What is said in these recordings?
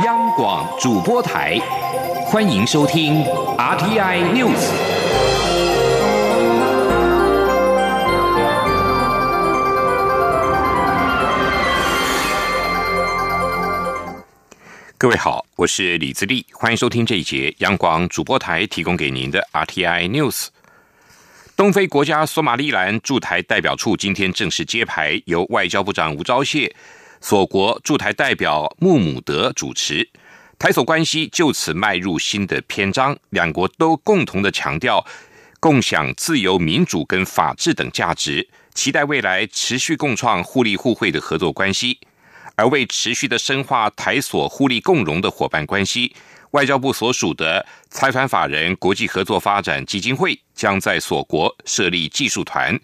央广主播台，欢迎收听 RTI News。各位好，我是李自立，欢迎收听这一节央广主播台提供给您的 RTI News。东非国家索马利兰驻台代表处今天正式揭牌，由外交部长吴钊燮、所国驻台代表穆姆德主持。台索关系就此迈入新的篇章，两国都共同的强调共享自由、民主跟法治等价值，期待未来持续共创互利互惠的合作关系。而为持续的深化台索互利共荣的伙伴关系。外交部所属的财团法人国际合作发展基金会将在所国设立技术团。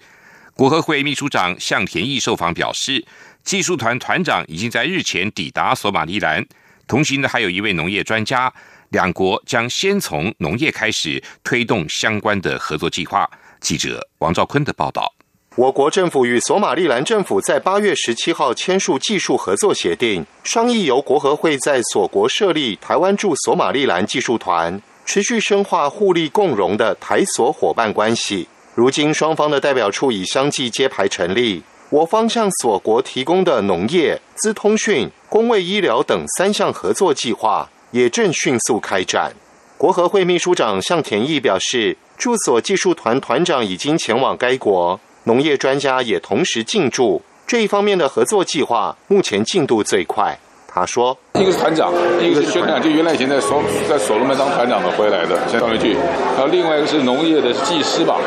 国合会秘书长向田义受访表示，技术团团长已经在日前抵达索马利兰，同行的还有一位农业专家。两国将先从农业开始推动相关的合作计划。记者王兆坤的报道。我国政府与索马利兰政府在八月十七号签署技术合作协定，商议由国合会在所国设立台湾驻索马利兰技术团，持续深化互利共荣的台所伙伴关系。如今双方的代表处已相继揭牌成立，我方向所国提供的农业、资通讯、公卫医疗等三项合作计划也正迅速开展。国合会秘书长向田义表示，驻所技术团团长已经前往该国。农业专家也同时进驻这一方面的合作计划，目前进度最快。他说：“一个是团长，一个是宣长，就原来以前在所在所罗门当团长的回来的，先上回去。然后另外一个是农业的技师吧，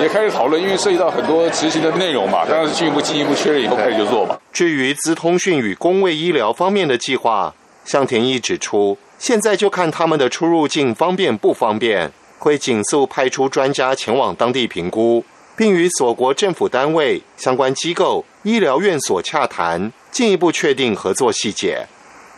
也开始讨论，因为涉及到很多执行的内容嘛，当然是进一步进一步确认以后开始就做嘛。至于资通讯与公卫医疗方面的计划，向田一指出，现在就看他们的出入境方便不方便，会紧速派出专家前往当地评估。”并与所国政府单位、相关机构、医疗院所洽谈，进一步确定合作细节。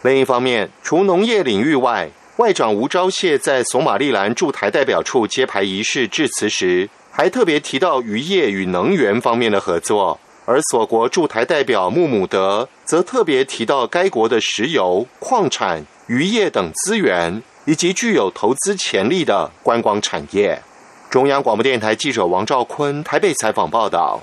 另一方面，除农业领域外，外长吴钊燮在索马利兰驻台代表处揭牌仪式致辞时，还特别提到渔业与能源方面的合作。而所国驻台代表穆姆德则特别提到该国的石油、矿产、渔业等资源，以及具有投资潜力的观光产业。中央广播电台记者王兆坤台北采访报道：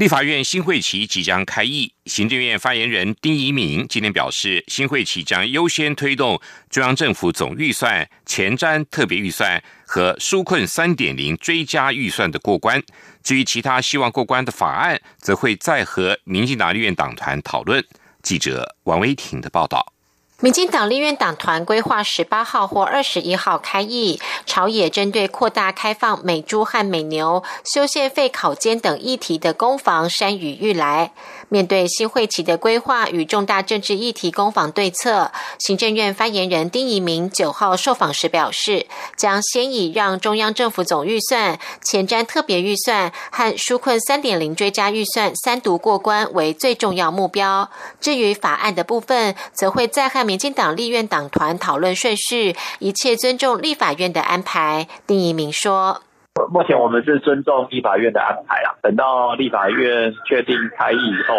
立法院新会期即将开议，行政院发言人丁仪明今天表示，新会期将优先推动中央政府总预算、前瞻特别预算和纾困三点零追加预算的过关。至于其他希望过关的法案，则会再和民进党立院党团讨论。记者王威婷的报道。民进党立院党团规划十八号或二十一号开议，朝野针对扩大开放美猪和美牛、修宪费考监等议题的攻防山雨欲来。面对新会期的规划与重大政治议题攻防对策，行政院发言人丁仪明九号受访时表示，将先以让中央政府总预算、前瞻特别预算和纾困三点零追加预算三读过关为最重要目标。至于法案的部分，则会再和。民进党立院党团讨论顺序，一切尊重立法院的安排。丁一鸣说：“目前我们是尊重立法院的安排啊，等到立法院确定开议以后，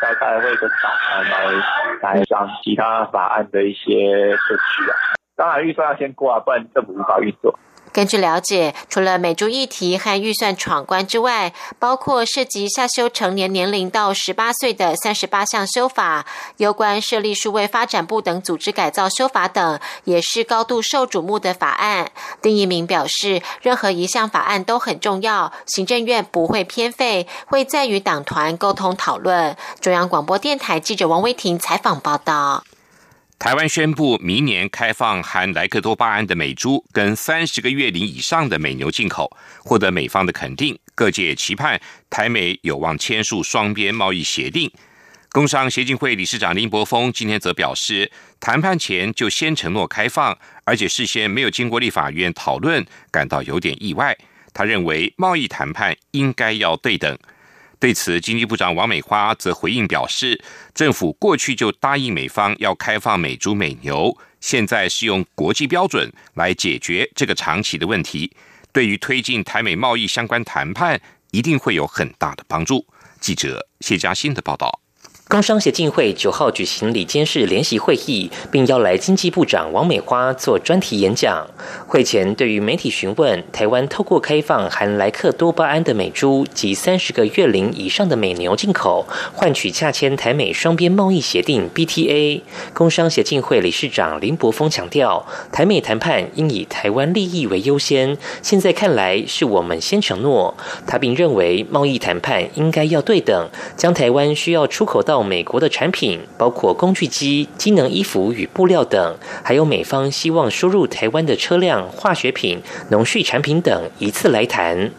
再开会跟党团来来讲其他法案的一些顺序啊。当然预算要先过啊，不然政府无法运作。”根据了解，除了美猪议题和预算闯关之外，包括涉及下修成年年龄到十八岁的三十八项修法，有关设立数位发展部等组织改造修法等，也是高度受瞩目的法案。丁一鸣表示，任何一项法案都很重要，行政院不会偏废，会再与党团沟通讨论。中央广播电台记者王威婷采访报道。台湾宣布明年开放含莱克多巴胺的美猪跟三十个月龄以上的美牛进口，获得美方的肯定。各界期盼台美有望签署双边贸易协定。工商协进会理事长林柏峰今天则表示，谈判前就先承诺开放，而且事先没有经过立法院讨论，感到有点意外。他认为贸易谈判应该要对等。对此，经济部长王美花则回应表示，政府过去就答应美方要开放美猪美牛，现在是用国际标准来解决这个长期的问题，对于推进台美贸易相关谈判，一定会有很大的帮助。记者谢佳欣的报道。工商协进会九号举行里监事联席会议，并邀来经济部长王美花做专题演讲。会前，对于媒体询问台湾透过开放含莱克多巴胺的美猪及三十个月龄以上的美牛进口，换取洽签台美双边贸易协定 BTA，工商协进会理事长林柏峰强调，台美谈判应以台湾利益为优先。现在看来，是我们先承诺。他并认为，贸易谈判应该要对等，将台湾需要出口到。美国的产品包括工具机、机能衣服与布料等，还有美方希望输入台湾的车辆、化学品、农畜产品等，一次来谈。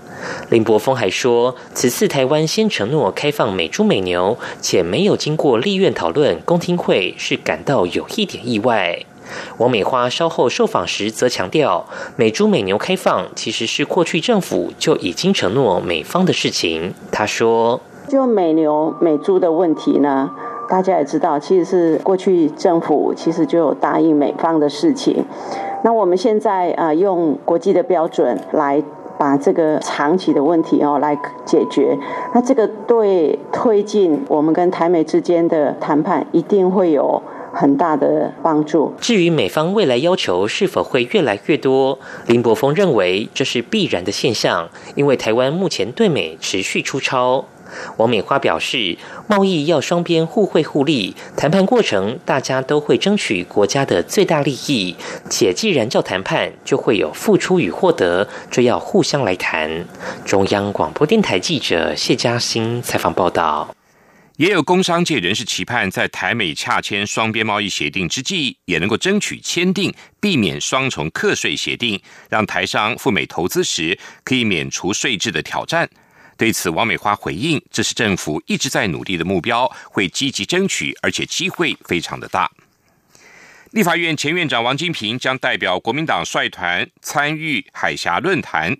林柏峰还说，此次台湾先承诺开放美猪美牛，且没有经过立院讨论、公听会，是感到有一点意外。王美花稍后受访时则强调，美猪美牛开放其实是过去政府就已经承诺美方的事情。他说。就美牛美猪的问题呢，大家也知道，其实是过去政府其实就有答应美方的事情。那我们现在啊，用国际的标准来把这个长期的问题哦来解决。那这个对推进我们跟台美之间的谈判一定会有很大的帮助。至于美方未来要求是否会越来越多，林柏峰认为这是必然的现象，因为台湾目前对美持续出超。王美花表示，贸易要双边互惠互利，谈判过程大家都会争取国家的最大利益，且既然叫谈判，就会有付出与获得，这要互相来谈。中央广播电台记者谢嘉欣采访报道。也有工商界人士期盼，在台美洽签双边贸易协定之际，也能够争取签订避免双重课税协定，让台商赴美投资时可以免除税制的挑战。对此，王美花回应：“这是政府一直在努力的目标，会积极争取，而且机会非常的大。”立法院前院长王金平将代表国民党率团参与海峡论坛。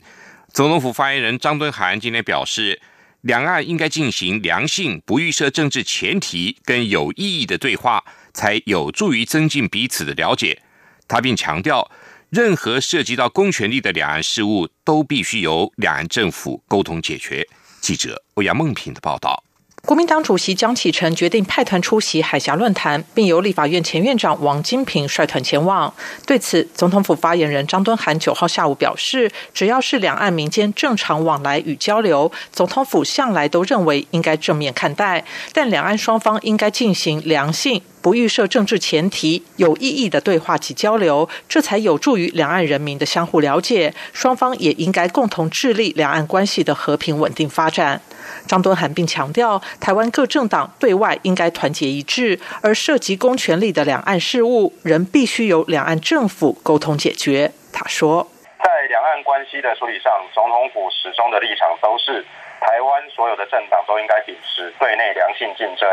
总统府发言人张敦涵今天表示，两岸应该进行良性、不预设政治前提跟有意义的对话，才有助于增进彼此的了解。他并强调。任何涉及到公权力的两岸事务，都必须由两岸政府沟通解决。记者欧阳梦平的报道。国民党主席江启臣决定派团出席海峡论坛，并由立法院前院长王金平率团前往。对此，总统府发言人张敦涵九号下午表示，只要是两岸民间正常往来与交流，总统府向来都认为应该正面看待，但两岸双方应该进行良性。不预设政治前提，有意义的对话及交流，这才有助于两岸人民的相互了解。双方也应该共同致力两岸关系的和平稳定发展。张敦涵并强调，台湾各政党对外应该团结一致，而涉及公权力的两岸事务，仍必须由两岸政府沟通解决。他说，在两岸关系的处理上，总统府始终的立场都是，台湾所有的政党都应该秉持对内良性竞争。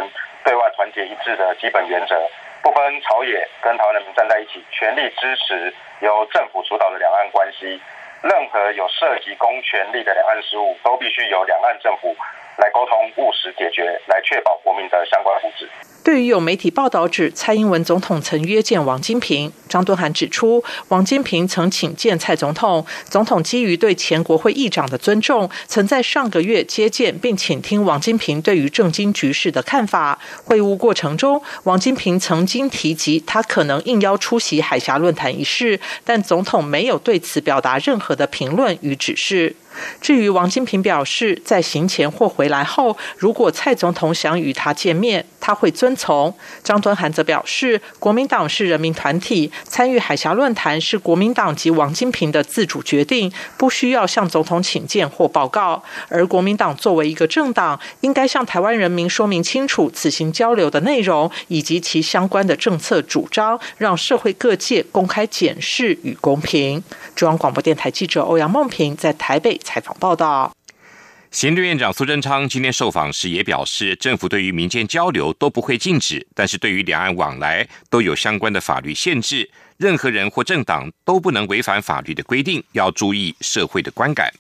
对外团结一致的基本原则，不分朝野，跟台湾人民站在一起，全力支持由政府主导的两岸关系。任何有涉及公权力的两岸事务，都必须由两岸政府来沟通，务实解决，来确保国民的相关福祉。对于有媒体报道指蔡英文总统曾约见王金平，张敦涵指出，王金平曾请见蔡总统，总统基于对前国会议长的尊重，曾在上个月接见并倾听王金平对于政经局势的看法。会晤过程中，王金平曾经提及他可能应邀出席海峡论坛一事，但总统没有对此表达任何的评论与指示。至于王金平表示，在行前或回来后，如果蔡总统想与他见面，他会遵从。张敦涵则表示，国民党是人民团体，参与海峡论坛是国民党及王金平的自主决定，不需要向总统请见或报告。而国民党作为一个政党，应该向台湾人民说明清楚此行交流的内容以及其相关的政策主张，让社会各界公开检视与公平。中央广播电台记者欧阳梦平在台北。采访报道，行政院长苏贞昌今天受访时也表示，政府对于民间交流都不会禁止，但是对于两岸往来都有相关的法律限制，任何人或政党都不能违反法律的规定，要注意社会的观感。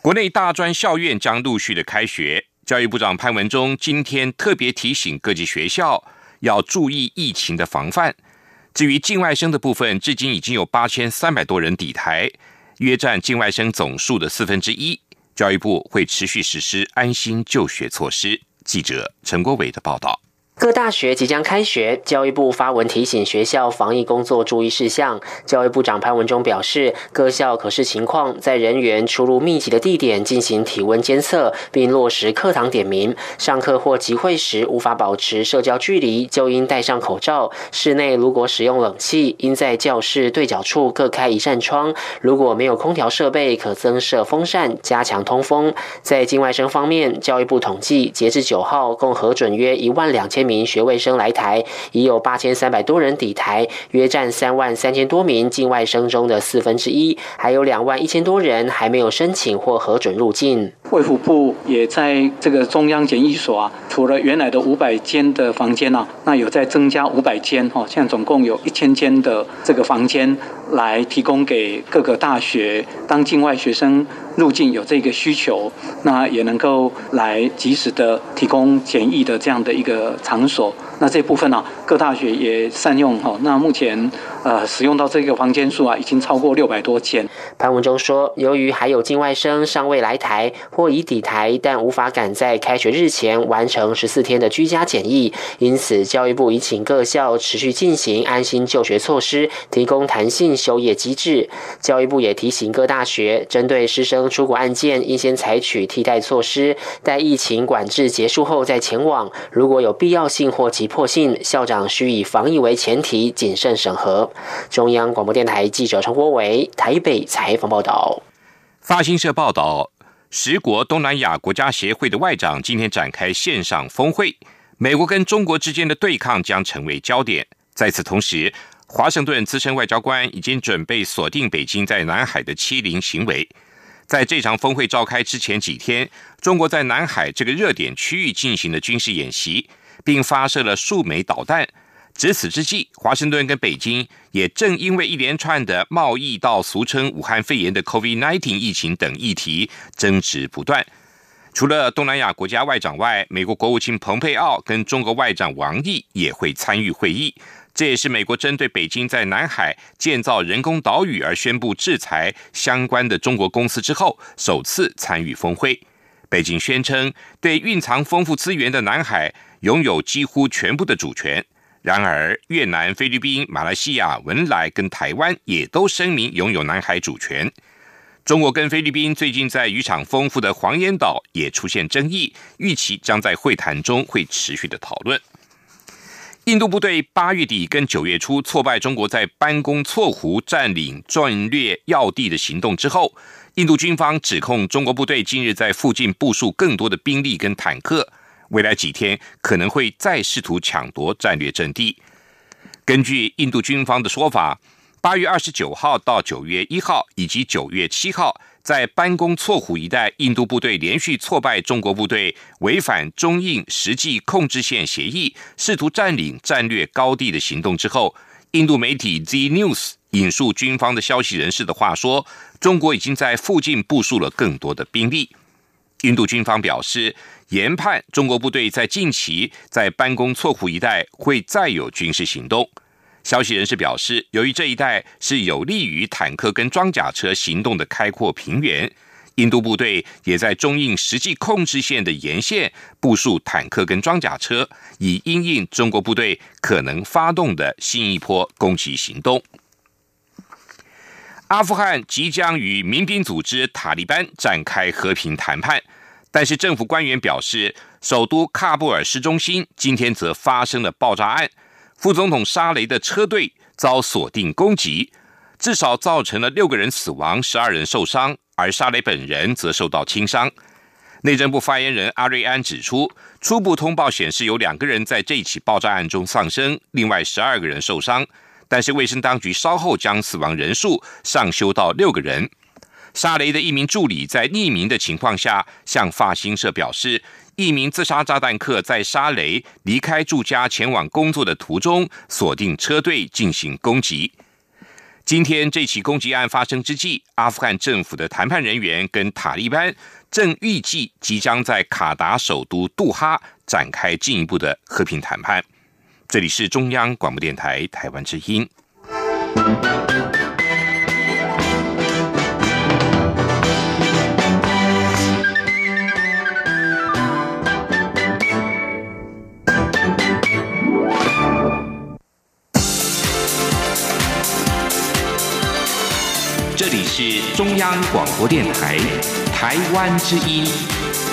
国内大专校院将陆续的开学，教育部长潘文忠今天特别提醒各级学校要注意疫情的防范。至于境外生的部分，至今已经有八千三百多人抵台。约占境外生总数的四分之一。教育部会持续实施安心就学措施。记者陈国伟的报道。各大学即将开学，教育部发文提醒学校防疫工作注意事项。教育部长潘文忠表示，各校可视情况，在人员出入密集的地点进行体温监测，并落实课堂点名。上课或集会时无法保持社交距离，就应戴上口罩。室内如果使用冷气，应在教室对角处各开一扇窗。如果没有空调设备，可增设风扇，加强通风。在境外生方面，教育部统计，截至九号，共核准约一万两千。名学位生来台，已有八千三百多人抵台，约占三万三千多名境外生中的四分之一，还有两万一千多人还没有申请或核准入境。卫福部也在这个中央检疫所啊，除了原来的五百间的房间啊，那有在增加五百间哈，现在总共有一千间的这个房间来提供给各个大学，当境外学生入境有这个需求，那也能够来及时的提供检疫的这样的一个。场所，那这部分呢，各大学也善用哈。那目前呃，使用到这个房间数啊，已经超过六百多间。潘文忠说，由于还有境外生尚未来台或已抵台，但无法赶在开学日前完成十四天的居家检疫，因此教育部已请各校持续进行安心就学措施，提供弹性休业机制。教育部也提醒各大学，针对师生出国案件，应先采取替代措施，待疫情管制结束后再前往。如果有必要性或急迫性，校长需以防疫为前提，谨慎审核。中央广播电台记者陈国伟台北采访报道。发新社报道，十国东南亚国家协会的外长今天展开线上峰会，美国跟中国之间的对抗将成为焦点。在此同时，华盛顿资深外交官已经准备锁定北京在南海的欺凌行为。在这场峰会召开之前几天，中国在南海这个热点区域进行了军事演习。并发射了数枚导弹。值此之际，华盛顿跟北京也正因为一连串的贸易到俗称武汉肺炎的 COVID-19 疫情等议题争执不断。除了东南亚国家外长外，美国国务卿蓬佩奥跟中国外长王毅也会参与会议。这也是美国针对北京在南海建造人工岛屿而宣布制裁相关的中国公司之后首次参与峰会。北京宣称对蕴藏丰富资源的南海。拥有几乎全部的主权。然而，越南、菲律宾、马来西亚、文莱跟台湾也都声明拥有南海主权。中国跟菲律宾最近在渔场丰富的黄岩岛也出现争议，预期将在会谈中会持续的讨论。印度部队八月底跟九月初挫败中国在班公错湖占领战略要地的行动之后，印度军方指控中国部队近日在附近部署更多的兵力跟坦克。未来几天可能会再试图抢夺战略阵地。根据印度军方的说法，八月二十九号到九月一号以及九月七号，在班公错湖一带，印度部队连续挫败中国部队违反中印实际控制线协议、试图占领战略高地的行动之后，印度媒体 Z News 引述军方的消息人士的话说，中国已经在附近部署了更多的兵力。印度军方表示。研判中国部队在近期在班公错湖一带会再有军事行动。消息人士表示，由于这一带是有利于坦克跟装甲车行动的开阔平原，印度部队也在中印实际控制线的沿线部署坦克跟装甲车，以因应中国部队可能发动的新一波攻击行动。阿富汗即将与民兵组织塔利班展开和平谈判。但是政府官员表示，首都喀布尔市中心今天则发生了爆炸案，副总统沙雷的车队遭锁定攻击，至少造成了六个人死亡，十二人受伤，而沙雷本人则受到轻伤。内政部发言人阿瑞安指出，初步通报显示有两个人在这起爆炸案中丧生，另外十二个人受伤，但是卫生当局稍后将死亡人数上修到六个人。沙雷的一名助理在匿名的情况下向法新社表示，一名自杀炸弹客在沙雷离开住家前往工作的途中锁定车队进行攻击。今天这起攻击案发生之际，阿富汗政府的谈判人员跟塔利班正预计即将在卡达首都杜哈展开进一步的和平谈判。这里是中央广播电台台湾之音。是中央广播电台台湾之音，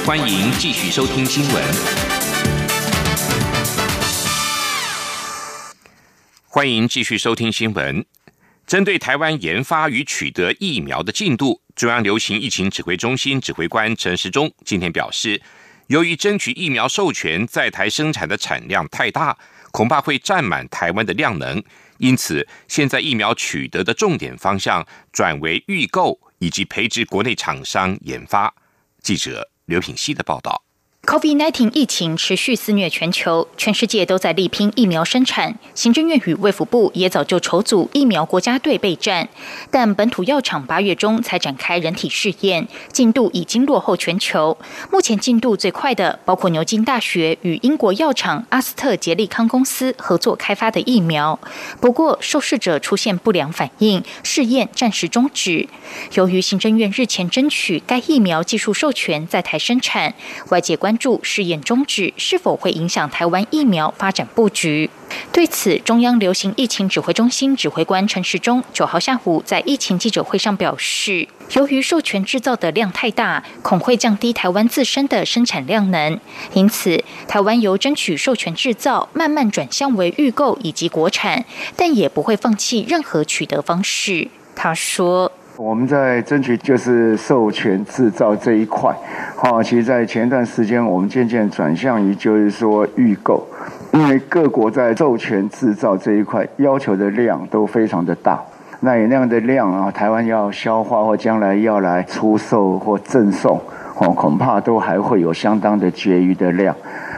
欢迎继续收听新闻。欢迎继续收听新闻。针对台湾研发与取得疫苗的进度，中央流行疫情指挥中心指挥官陈时中今天表示，由于争取疫苗授权在台生产的产量太大，恐怕会占满台湾的量能，因此现在疫苗取得的重点方向转为预购以及培植国内厂商研发。记者刘品希的报道。COVID-19 疫情持续肆虐全球，全世界都在力拼疫苗生产。行政院与卫福部也早就筹组疫苗国家队备战，但本土药厂八月中才展开人体试验，进度已经落后全球。目前进度最快的，包括牛津大学与英国药厂阿斯特捷利康公司合作开发的疫苗。不过，受试者出现不良反应，试验暂时终止。由于行政院日前争取该疫苗技术授权在台生产，外界关。注试验终止是否会影响台湾疫苗发展布局？对此，中央流行疫情指挥中心指挥官陈时中九号下午在疫情记者会上表示，由于授权制造的量太大，恐会降低台湾自身的生产量能，因此台湾由争取授权制造慢慢转向为预购以及国产，但也不会放弃任何取得方式。他说。我们在争取就是授权制造这一块，好，其实，在前一段时间，我们渐渐转向于就是说预购，因为各国在授权制造这一块要求的量都非常的大，那有那样的量啊，台湾要消化或将来要来出售或赠送，哦，恐怕都还会有相当的结余的量。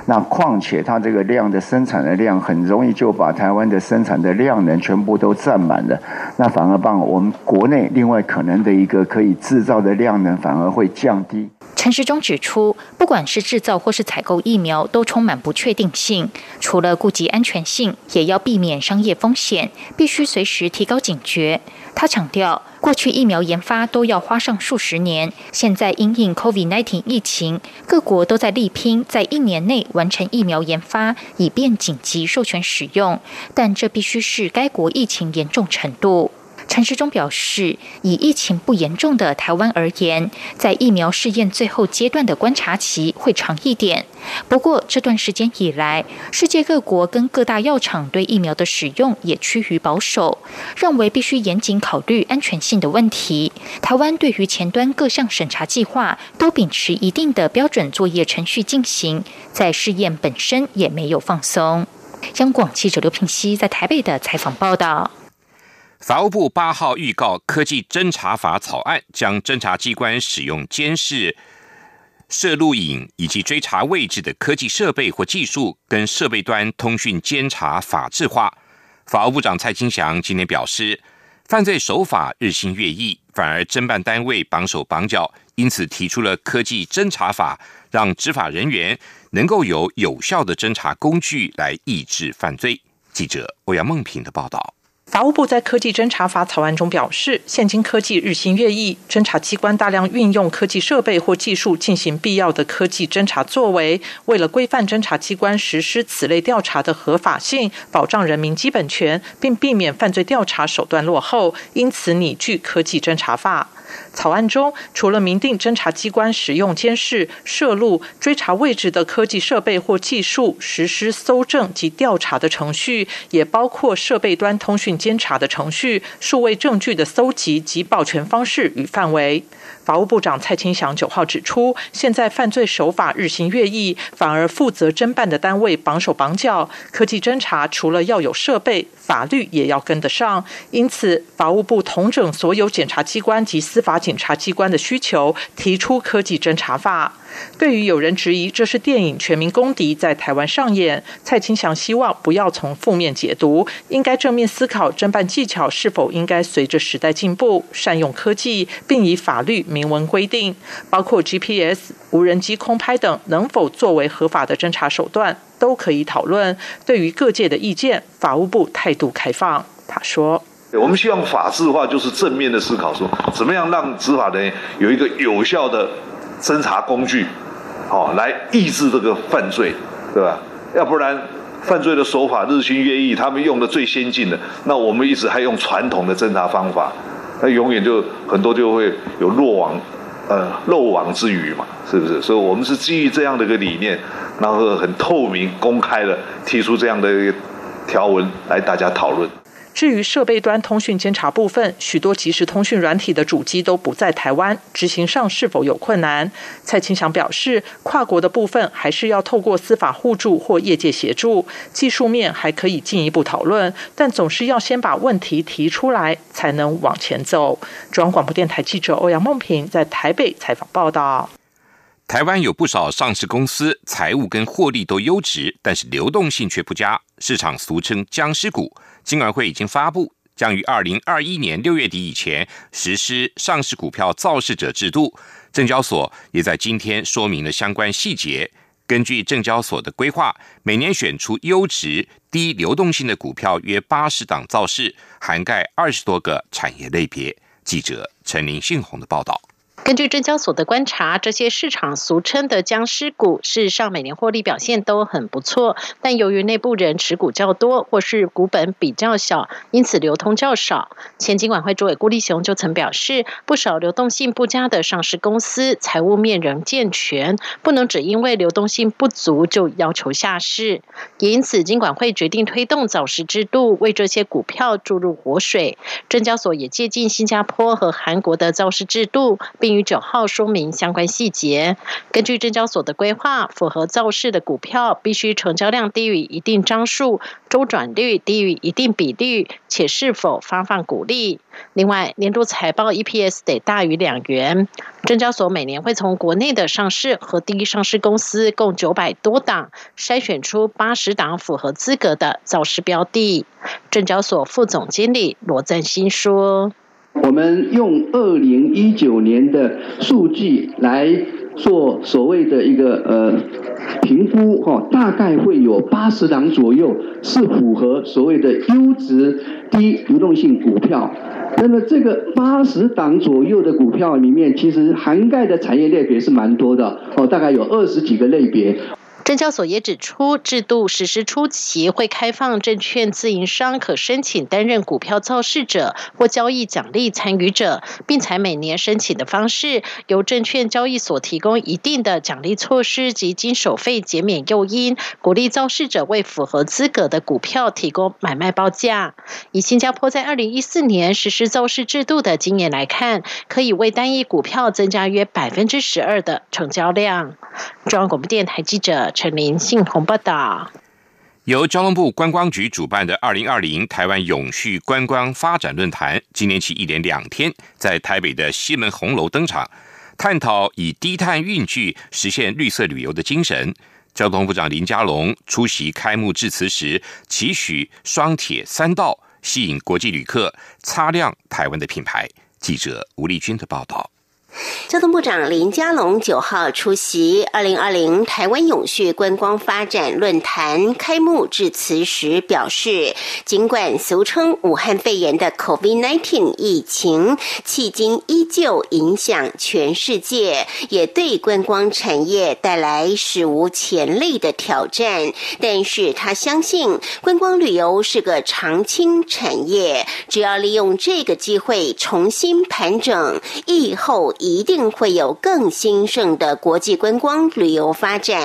那况且它这个量的生产的量很容易就把台湾的生产的量能全部都占满了，那反而把我们国内另外可能的一个可以制造的量能反而会降低。陈时中指出，不管是制造或是采购疫苗，都充满不确定性，除了顾及安全性，也要避免商业风险，必须随时提高警觉。他强调。过去疫苗研发都要花上数十年，现在因应 COVID-19 疫情，各国都在力拼在一年内完成疫苗研发，以便紧急授权使用。但这必须是该国疫情严重程度。陈时中表示，以疫情不严重的台湾而言，在疫苗试验最后阶段的观察期会长一点。不过，这段时间以来，世界各国跟各大药厂对疫苗的使用也趋于保守，认为必须严谨考虑安全性的问题。台湾对于前端各项审查计划都秉持一定的标准作业程序进行，在试验本身也没有放松。央广记者刘品熙在台北的采访报道。法务部八号预告，科技侦查法草案将侦查机关使用监视、摄录影以及追查位置的科技设备或技术，跟设备端通讯监察法制化。法务部长蔡清祥今天表示，犯罪手法日新月异，反而侦办单位绑手绑脚，因此提出了科技侦查法，让执法人员能够有有效的侦查工具来抑制犯罪。记者欧阳梦平的报道。法务部在科技侦查法草案中表示，现今科技日新月异，侦查机关大量运用科技设备或技术进行必要的科技侦查作为。为了规范侦查机关实施此类调查的合法性，保障人民基本权，并避免犯罪调查手段落后，因此拟具科技侦查法。草案中，除了明定侦查机关使用监视、摄录、追查位置的科技设备或技术实施搜证及调查的程序，也包括设备端通讯监察的程序、数位证据的搜集及保全方式与范围。法务部长蔡清祥九号指出，现在犯罪手法日新月异，反而负责侦办的单位绑手绑脚。科技侦查除了要有设备，法律也要跟得上。因此，法务部统整所有检察机关及司法检察机关的需求，提出科技侦查法。对于有人质疑这是电影《全民公敌》在台湾上演，蔡清祥希望不要从负面解读，应该正面思考侦办技巧是否应该随着时代进步，善用科技，并以法律明文规定，包括 GPS、无人机空拍等能否作为合法的侦查手段，都可以讨论。对于各界的意见，法务部态度开放。他说：“我们希望法治化，就是正面的思考，说怎么样让执法人有一个有效的。”侦查工具，好来抑制这个犯罪，对吧？要不然犯罪的手法日新月异，他们用的最先进的，那我们一直还用传统的侦查方法，那永远就很多就会有落网，呃，漏网之鱼嘛，是不是？所以我们是基于这样的一个理念，然后很透明、公开的提出这样的一个条文来大家讨论。至于设备端通讯监察部分，许多即时通讯软体的主机都不在台湾，执行上是否有困难？蔡清祥表示，跨国的部分还是要透过司法互助或业界协助，技术面还可以进一步讨论，但总是要先把问题提出来，才能往前走。中央广播电台记者欧阳梦平在台北采访报道。台湾有不少上市公司，财务跟获利都优质，但是流动性却不佳，市场俗称“僵尸股”。金管会已经发布，将于二零二一年六月底以前实施上市股票造势者制度。证交所也在今天说明了相关细节。根据证交所的规划，每年选出优质、低流动性的股票约八十档造势，涵盖二十多个产业类别。记者陈林信宏的报道。根据证交所的观察，这些市场俗称的“僵尸股”事实上每年获利表现都很不错，但由于内部人持股较多，或是股本比较小，因此流通较少。前金管会主委顾立雄就曾表示，不少流动性不佳的上市公司财务面仍健全，不能只因为流动性不足就要求下市。因此，金管会决定推动早市制度，为这些股票注入活水。证交所也借鉴新加坡和韩国的造市制度，并。九号说明相关细节。根据证交所的规划，符合造势的股票必须成交量低于一定张数，周转率低于一定比率，且是否发放股利。另外，年度财报 EPS 得大于两元。证交所每年会从国内的上市和第一上市公司共九百多档，筛选出八十档符合资格的造势标的。证交所副总经理罗赞新说。我们用二零一九年的数据来做所谓的一个呃评估哈，大概会有八十档左右是符合所谓的优质低流动性股票。那么这个八十档左右的股票里面，其实涵盖的产业类别是蛮多的哦，大概有二十几个类别。证交所也指出，制度实施初期会开放证券自营商可申请担任股票造市者或交易奖励参与者，并采每年申请的方式，由证券交易所提供一定的奖励措施及经手费减免诱因，鼓励造市者为符合资格的股票提供买卖报价。以新加坡在二零一四年实施造市制度的经验来看，可以为单一股票增加约百分之十二的成交量。中央广播电台记者。陈林信同报道，由交通部观光局主办的二零二零台湾永续观光发展论坛，今年起一连两天在台北的西门红楼登场，探讨以低碳运具实现绿色旅游的精神。交通部长林佳龙出席开幕致辞时，期许双铁三道吸引国际旅客，擦亮台湾的品牌。记者吴丽君的报道。交通部长林佳龙九号出席二零二零台湾永续观光发展论坛开幕致辞时表示，尽管俗称武汉肺炎的 COVID-19 疫情迄今依旧影响全世界，也对观光产业带来史无前例的挑战，但是他相信观光旅游是个长青产业，只要利用这个机会重新盘整，疫后。一定会有更兴盛的国际观光旅游发展，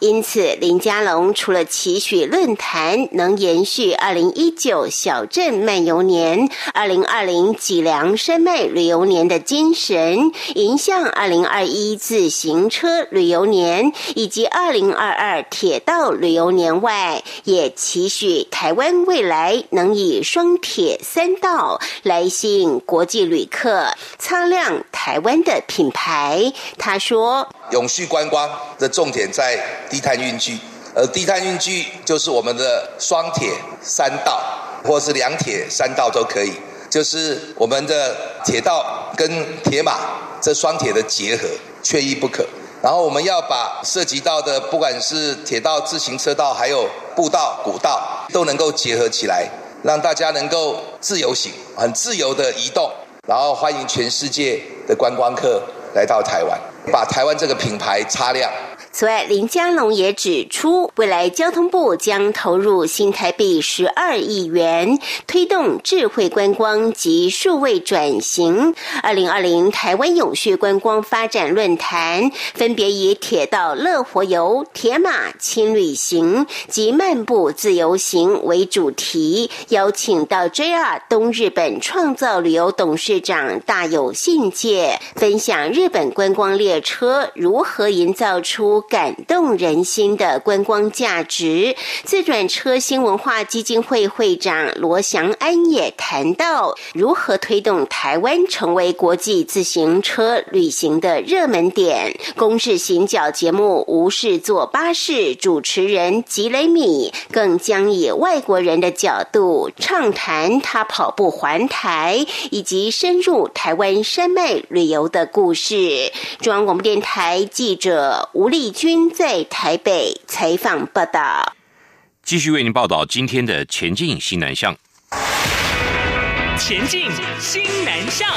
因此林佳龙除了期许论坛能延续二零一九小镇漫游年、二零二零脊梁山脉旅游年的精神，迎向二零二一自行车旅游年以及二零二二铁道旅游年外，也期许台湾未来能以双铁三道来吸引国际旅客，擦亮台湾。的品牌，他说：“永续观光的重点在低碳运具，而低碳运具就是我们的双铁三道，或是两铁三道都可以，就是我们的铁道跟铁马这双铁的结合，缺一不可。然后我们要把涉及到的，不管是铁道、自行车道，还有步道、古道，都能够结合起来，让大家能够自由行，很自由的移动。”然后欢迎全世界的观光客来到台湾，把台湾这个品牌擦亮。此外，林佳龙也指出，未来交通部将投入新台币十二亿元，推动智慧观光及数位转型。二零二零台湾永续观光发展论坛分别以铁道乐活游、铁马轻旅行及漫步自由行为主题，邀请到 JR 东日本创造旅游董事长大有信介分享日本观光列车如何营造出感动人心的观光价值。自转车新文化基金会会长罗祥安也谈到，如何推动台湾成为国际自行车旅行的热门点。公式行脚节目《无事坐巴士》主持人吉雷米更将以外国人的角度畅谈他跑步环台，以及深入台湾山脉旅游的故事。中央广播电台记者吴丽君在台北采访报道。继续为您报道今天的前进西南向。前进新南向。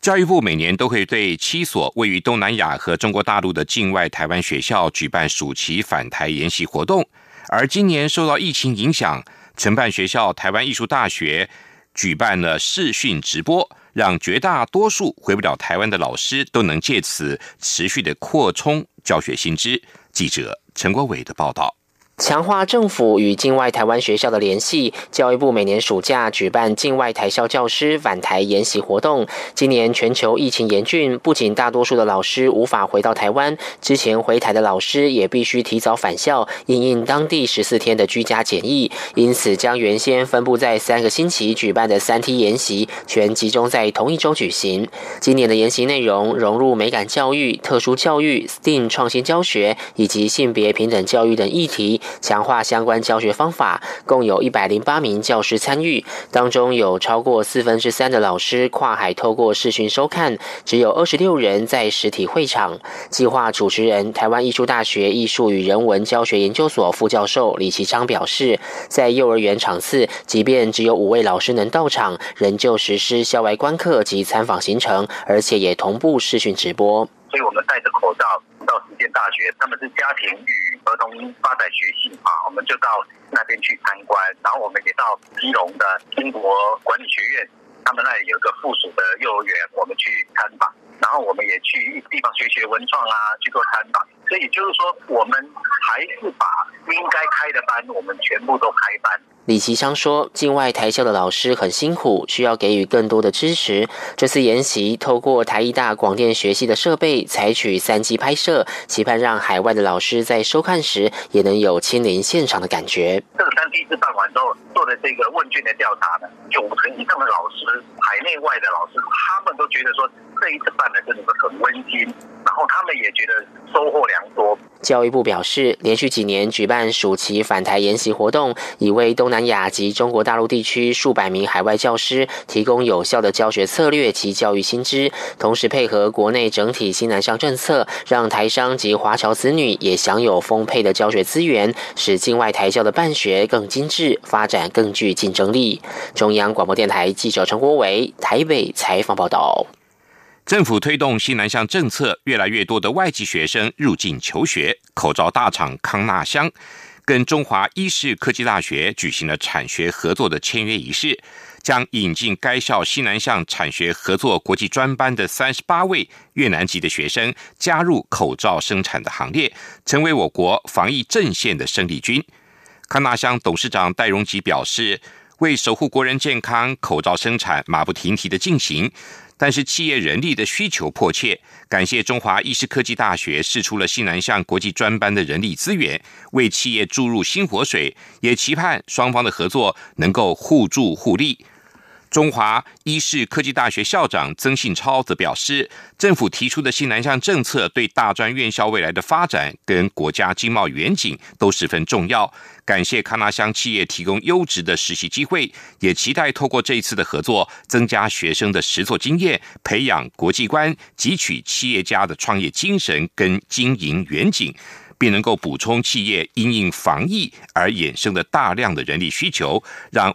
教育部每年都会对七所位于东南亚和中国大陆的境外台湾学校举办暑期返台研习活动，而今年受到疫情影响，承办学校台湾艺术大学举办了视讯直播，让绝大多数回不了台湾的老师都能借此持续的扩充教学新知。记者陈国伟的报道。强化政府与境外台湾学校的联系，教育部每年暑假举办境外台校教师返台研习活动。今年全球疫情严峻，不仅大多数的老师无法回到台湾，之前回台的老师也必须提早返校，应应当地十四天的居家检疫。因此，将原先分布在三个星期举办的三梯研习，全集中在同一周举行。今年的研习内容融入美感教育、特殊教育、STEAM 创新教学以及性别平等教育等议题。强化相关教学方法，共有一百零八名教师参与，当中有超过四分之三的老师跨海透过视讯收看，只有二十六人在实体会场。计划主持人台湾艺术大学艺术与人文教学研究所副教授李其昌表示，在幼儿园场次，即便只有五位老师能到场，仍旧实施校外观课及参访行程，而且也同步视讯直播。所以我们戴着口罩大学，他们是家庭与。儿童发展学系啊，我们就到那边去参观，然后我们也到基隆的英国管理学院，他们那里有个附属的幼儿园，我们去参访，然后我们也去地方学学文创啊，去做参访。所以就是说，我们还是把应该开的班，我们全部都开班。李其昌说：“境外台校的老师很辛苦，需要给予更多的支持。这次研习透过台艺大广电学系的设备，采取三 G 拍摄，期盼让海外的老师在收看时也能有亲临现场的感觉。这个三 D 次办完之后做的这个问卷的调查呢，九成以上的老师，海内外的老师，他们都觉得说这一次办的真的是很温馨，然后他们也觉得收获良多。”教育部表示，连续几年举办暑期返台研习活动，已为东南亚及中国大陆地区数百名海外教师提供有效的教学策略及教育新知，同时配合国内整体新南向政策，让台商及华侨子女也享有丰沛的教学资源，使境外台教的办学更精致，发展更具竞争力。中央广播电台记者陈国伟台北采访报道。政府推动西南向政策，越来越多的外籍学生入境求学。口罩大厂康纳香跟中华医事科技大学举行了产学合作的签约仪式，将引进该校西南向产学合作国际专班的三十八位越南籍的学生加入口罩生产的行列，成为我国防疫阵线的生力军。康纳香董事长戴荣吉表示，为守护国人健康，口罩生产马不停蹄的进行。但是企业人力的需求迫切，感谢中华医师科技大学试出了西南向国际专班的人力资源，为企业注入新活水，也期盼双方的合作能够互助互利。中华医事科技大学校长曾信超则表示，政府提出的新南向政策对大专院校未来的发展跟国家经贸远景都十分重要。感谢康纳乡企业提供优质的实习机会，也期待透过这一次的合作，增加学生的实作经验，培养国际观，汲取企业家的创业精神跟经营远景。并能够补充企业因应防疫而衍生的大量的人力需求，让